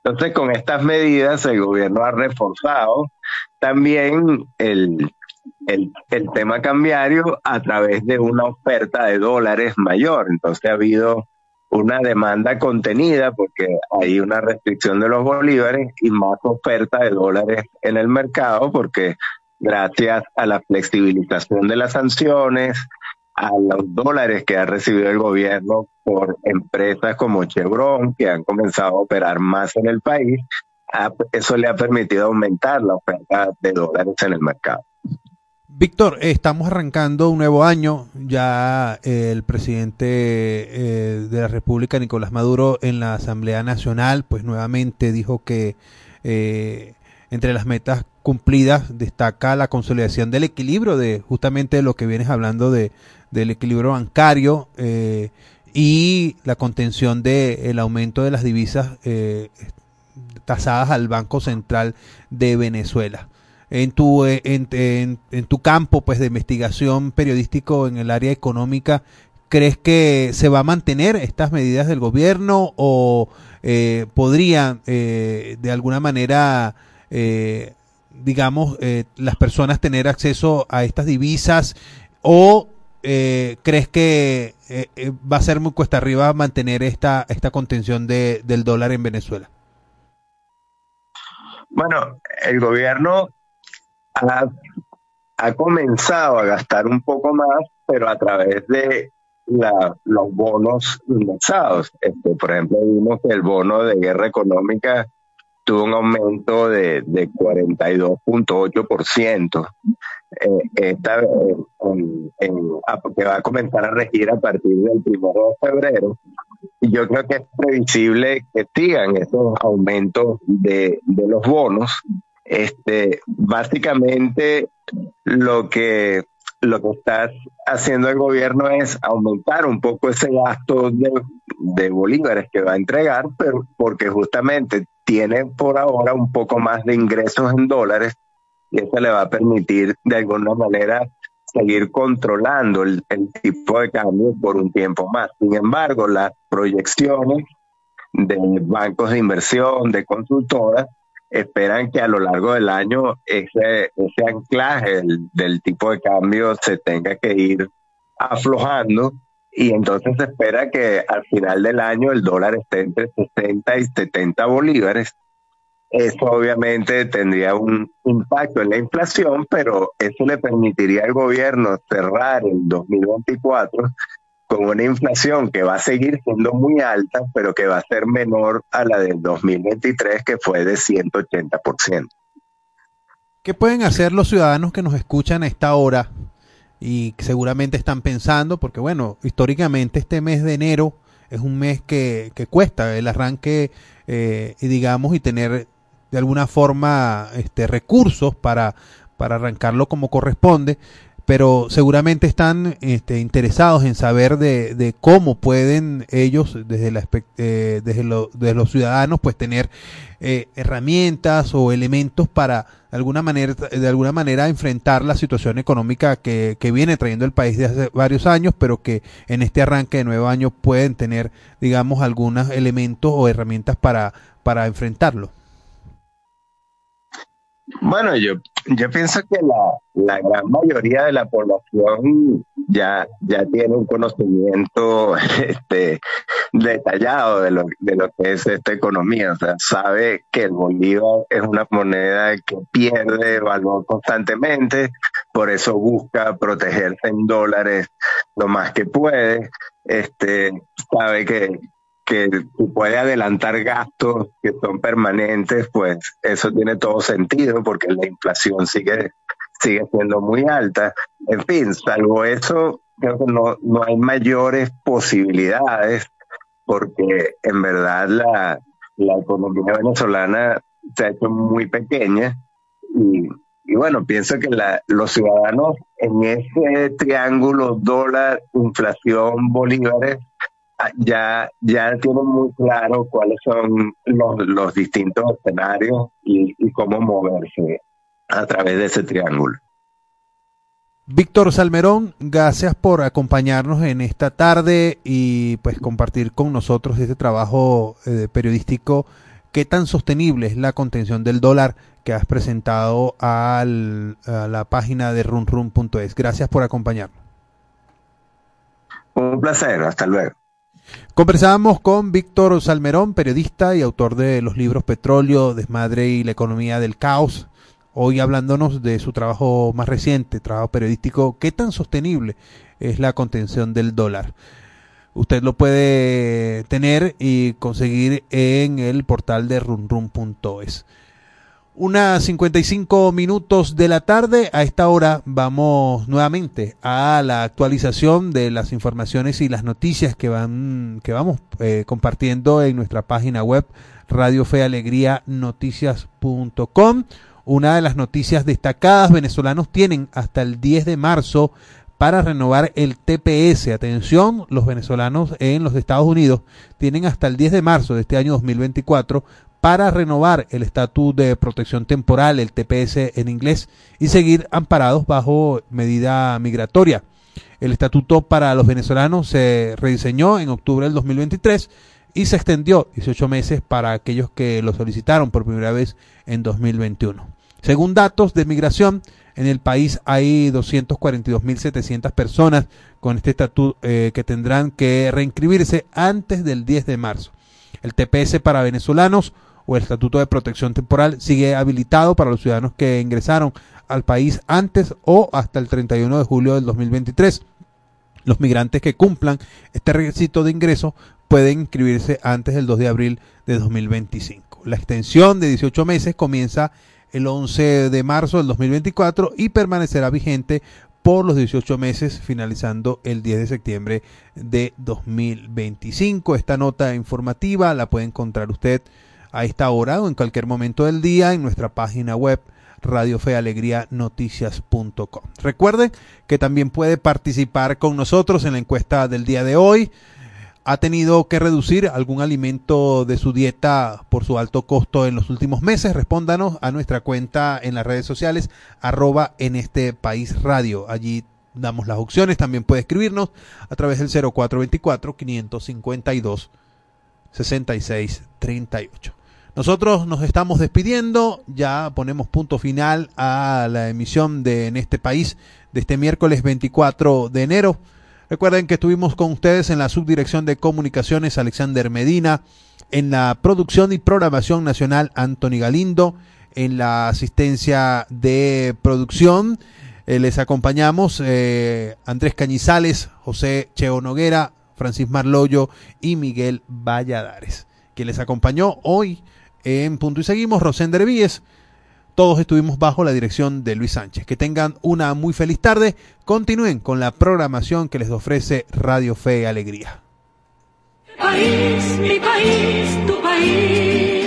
Entonces, con estas medidas, el gobierno ha reforzado también el, el, tema cambiario a través de una oferta de dólares mayor. Entonces, ha habido una demanda contenida porque hay una restricción de los bolívares y más oferta de dólares en el mercado porque gracias a la flexibilización de las sanciones, a los dólares que ha recibido el gobierno por empresas como Chevron, que han comenzado a operar más en el país, eso le ha permitido aumentar la oferta de dólares en el mercado. Víctor, estamos arrancando un nuevo año. Ya eh, el presidente eh, de la República, Nicolás Maduro, en la Asamblea Nacional, pues nuevamente dijo que eh, entre las metas cumplidas destaca la consolidación del equilibrio de justamente lo que vienes hablando de del equilibrio bancario eh, y la contención del aumento de las divisas eh, tasadas al Banco Central de Venezuela. En tu, eh, en, tu campo pues, de investigación periodístico en el área económica, ¿crees que se va a mantener estas medidas del gobierno o eh, podrían de alguna manera, digamos, las personas tener acceso a estas divisas o eh, crees que eh, eh, va a ser muy cuesta arriba mantener esta, esta contención de, del dólar en Venezuela? Bueno, el gobierno ha, ha comenzado a gastar un poco más, pero a través de la, los bonos indexados. Este, por ejemplo, vimos que el bono de guerra económica tuvo un aumento de, de 42.8%. Eh, esta, eh, que va a comenzar a regir a partir del 1 de febrero. Y yo creo que es previsible que sigan esos aumentos de, de los bonos. Este, básicamente, lo que lo que está haciendo el gobierno es aumentar un poco ese gasto de, de bolívares que va a entregar, pero porque justamente tiene por ahora un poco más de ingresos en dólares y eso le va a permitir de alguna manera seguir controlando el, tipo de cambio por un tiempo más. Sin embargo, las proyecciones de bancos de inversión, de consultoras, esperan que a lo largo del año ese, ese anclaje del, tipo de cambio se tenga que ir aflojando y entonces se espera que al final del año el dólar esté entre 60 y 70 bolívares. Eso obviamente tendría un impacto en la inflación, pero eso le permitiría al gobierno cerrar el 2024 con una inflación que va a seguir siendo muy alta, pero que va a ser menor a la del 2023, que fue de 180%. ¿Qué pueden hacer los ciudadanos que nos escuchan a esta hora y seguramente están pensando, porque bueno, históricamente este mes de enero es un mes que, que cuesta el arranque, eh, y digamos, y tener de alguna forma este, recursos para, para arrancarlo como corresponde, pero seguramente están este, interesados en saber de, de, cómo pueden ellos, desde, la, eh, desde, lo, desde, los ciudadanos, pues tener eh, herramientas o elementos para de alguna manera, de alguna manera enfrentar la situación económica que, que viene trayendo el país desde hace varios años, pero que en este arranque de nuevo año pueden tener, digamos, algunos elementos o herramientas para, para enfrentarlo. Bueno, yo, yo pienso que la, la gran mayoría de la población ya, ya tiene un conocimiento este, detallado de lo, de lo que es esta economía. O sea, sabe que el bolívar es una moneda que pierde valor constantemente, por eso busca protegerse en dólares lo más que puede. Este, sabe que, que puede adelantar gastos que son permanentes, pues eso tiene todo sentido porque la inflación sigue, sigue siendo muy alta. En fin, salvo eso, creo que no, no hay mayores posibilidades porque en verdad la, la economía venezolana se ha hecho muy pequeña y, bueno, pienso que la, los ciudadanos en ese triángulo dólar, inflación, bolívares, ya, ya tienen muy claro cuáles son los, los distintos escenarios y, y, cómo moverse a través de ese triángulo. Víctor Salmerón, gracias por acompañarnos en esta tarde y pues compartir con nosotros este trabajo eh, periodístico. ¿Qué tan sostenible es la contención del dólar que has presentado al, a la página de runrun.es? Gracias por acompañarnos. Un placer, hasta luego. Conversábamos con Víctor Salmerón, periodista y autor de los libros Petróleo, Desmadre y la economía del caos. Hoy hablándonos de su trabajo más reciente, trabajo periodístico, qué tan sostenible es la contención del dólar. Usted lo puede tener y conseguir en el portal de runrun.es. Unas 55 minutos de la tarde. A esta hora vamos nuevamente a la actualización de las informaciones y las noticias que van que vamos eh, compartiendo en nuestra página web radiofealegrianoticias.com. Una de las noticias destacadas venezolanos tienen hasta el 10 de marzo para renovar el TPS. Atención, los venezolanos en los Estados Unidos tienen hasta el 10 de marzo de este año 2024 para renovar el estatus de protección temporal, el TPS en inglés, y seguir amparados bajo medida migratoria. El estatuto para los venezolanos se rediseñó en octubre del 2023 y se extendió 18 meses para aquellos que lo solicitaron por primera vez en 2021. Según datos de migración, en el país hay 242.700 personas con este estatuto eh, que tendrán que reinscribirse antes del 10 de marzo. El TPS para venezolanos o el Estatuto de Protección Temporal sigue habilitado para los ciudadanos que ingresaron al país antes o hasta el 31 de julio del 2023. Los migrantes que cumplan este requisito de ingreso pueden inscribirse antes del 2 de abril de 2025. La extensión de 18 meses comienza el 11 de marzo del 2024 y permanecerá vigente por los 18 meses, finalizando el 10 de septiembre de 2025. Esta nota informativa la puede encontrar usted a esta hora o en cualquier momento del día en nuestra página web radiofealegrianoticias.com. Recuerden que también puede participar con nosotros en la encuesta del día de hoy. ¿Ha tenido que reducir algún alimento de su dieta por su alto costo en los últimos meses? Respóndanos a nuestra cuenta en las redes sociales, arroba en este país radio. Allí damos las opciones. También puede escribirnos a través del 0424 552 6638. Nosotros nos estamos despidiendo, ya ponemos punto final a la emisión de En este país de este miércoles 24 de enero. Recuerden que estuvimos con ustedes en la subdirección de comunicaciones Alexander Medina, en la producción y programación nacional Anthony Galindo, en la asistencia de producción eh, les acompañamos eh, Andrés Cañizales, José Cheo Noguera, Francis Marloyo y Miguel Valladares, que les acompañó hoy en Punto y Seguimos, Rosender Víez. Todos estuvimos bajo la dirección de Luis Sánchez. Que tengan una muy feliz tarde. Continúen con la programación que les ofrece Radio Fe y Alegría. País, mi país, tu país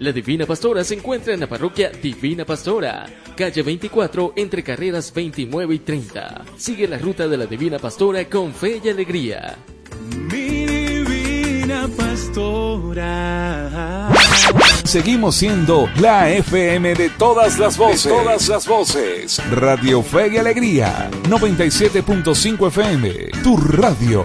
La Divina Pastora se encuentra en la parroquia Divina Pastora, calle 24, entre carreras 29 y 30. Sigue la ruta de la Divina Pastora con fe y alegría. Mi divina pastora. Seguimos siendo la FM de todas las voces. De todas las voces. Radio Fe y Alegría. 97.5 FM. Tu radio.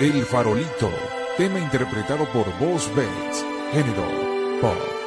El Farolito, tema interpretado por Boss Betts, género pop.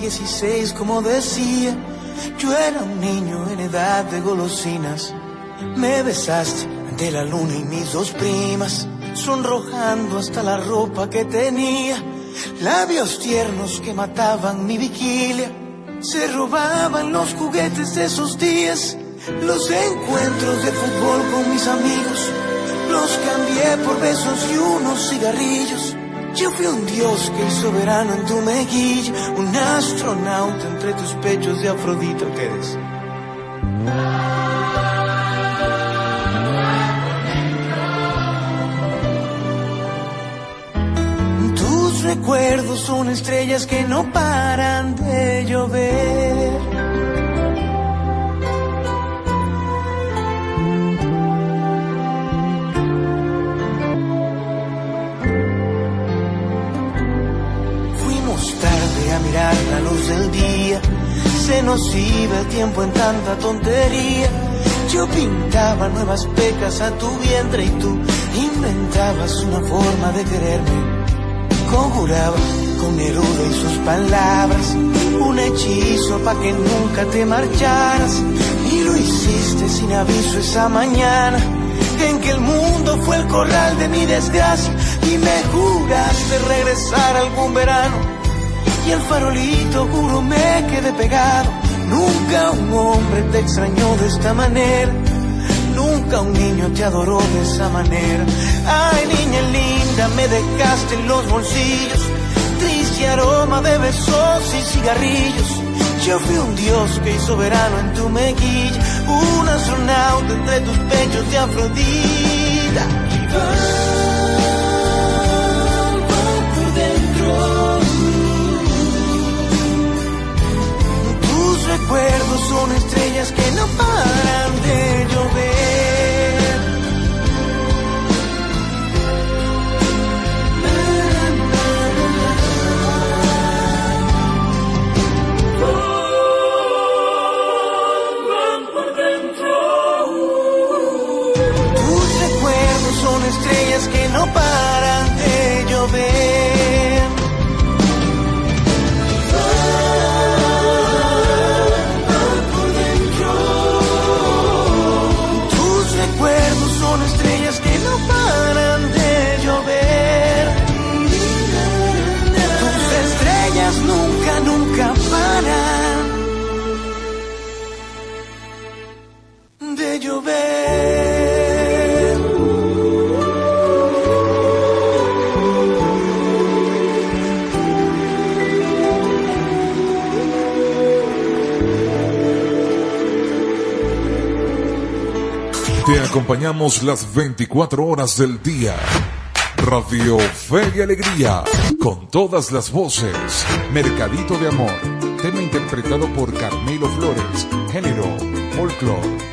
16 como decía, yo era un niño en edad de golosinas. Me besaste ante la luna y mis dos primas, sonrojando hasta la ropa que tenía. Labios tiernos que mataban mi vigilia, se robaban los juguetes de esos días. Los encuentros de fútbol con mis amigos los cambié por besos y unos cigarrillos. Yo fui un dios que hizo verano en tu mejilla, un astronauta entre tus pechos de Afrodita eres. Tus recuerdos son estrellas que no paran de llover. Luz del día. Se nos iba el tiempo en tanta tontería. Yo pintaba nuevas pecas a tu vientre y tú inventabas una forma de quererme. Conjuraba con Neruda y sus palabras un hechizo para que nunca te marcharas. Y lo hiciste sin aviso esa mañana en que el mundo fue el corral de mi desgracia y me juraste regresar algún verano y el farolito juro me quedé pegado. Nunca un hombre te extrañó de esta manera. Nunca un niño te adoró de esa manera. Ay niña linda me dejaste en los bolsillos. Triste aroma de besos y cigarrillos. Yo fui un dios que hizo verano en tu mejilla, un astronauta entre tus pechos de Afrodita. Recuerdos son estrellas que no paran de llover. Acompañamos las 24 horas del día. Radio Fe y Alegría, con todas las voces. Mercadito de Amor, tema interpretado por Carmelo Flores, género, folclore.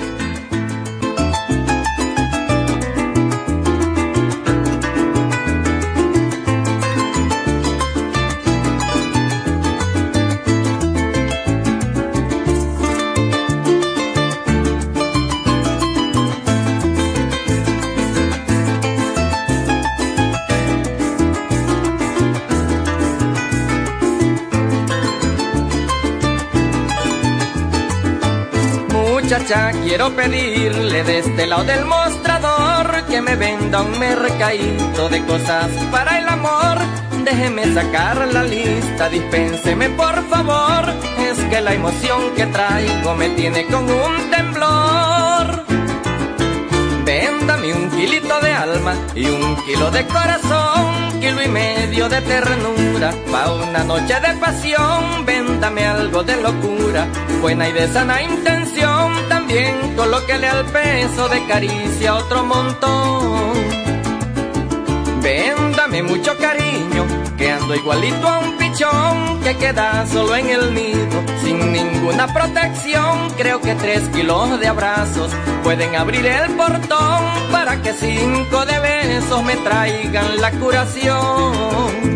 Quiero pedirle de este lado del mostrador que me venda un mercadito de cosas para el amor. Déjeme sacar la lista, dispénseme por favor. Es que la emoción que traigo me tiene con un temblor. Véndame un kilito de alma y un kilo de corazón, kilo y medio de ternura. Pa' una noche de pasión, véndame algo de locura, buena y de sana intención, también al peso de caricia otro montón. Véndame mucho cariño, que ando igualito a un pichón que queda solo en el nido, sin ninguna protección. Creo que tres kilos de abrazos pueden abrir el portón para que cinco de besos me traigan la curación.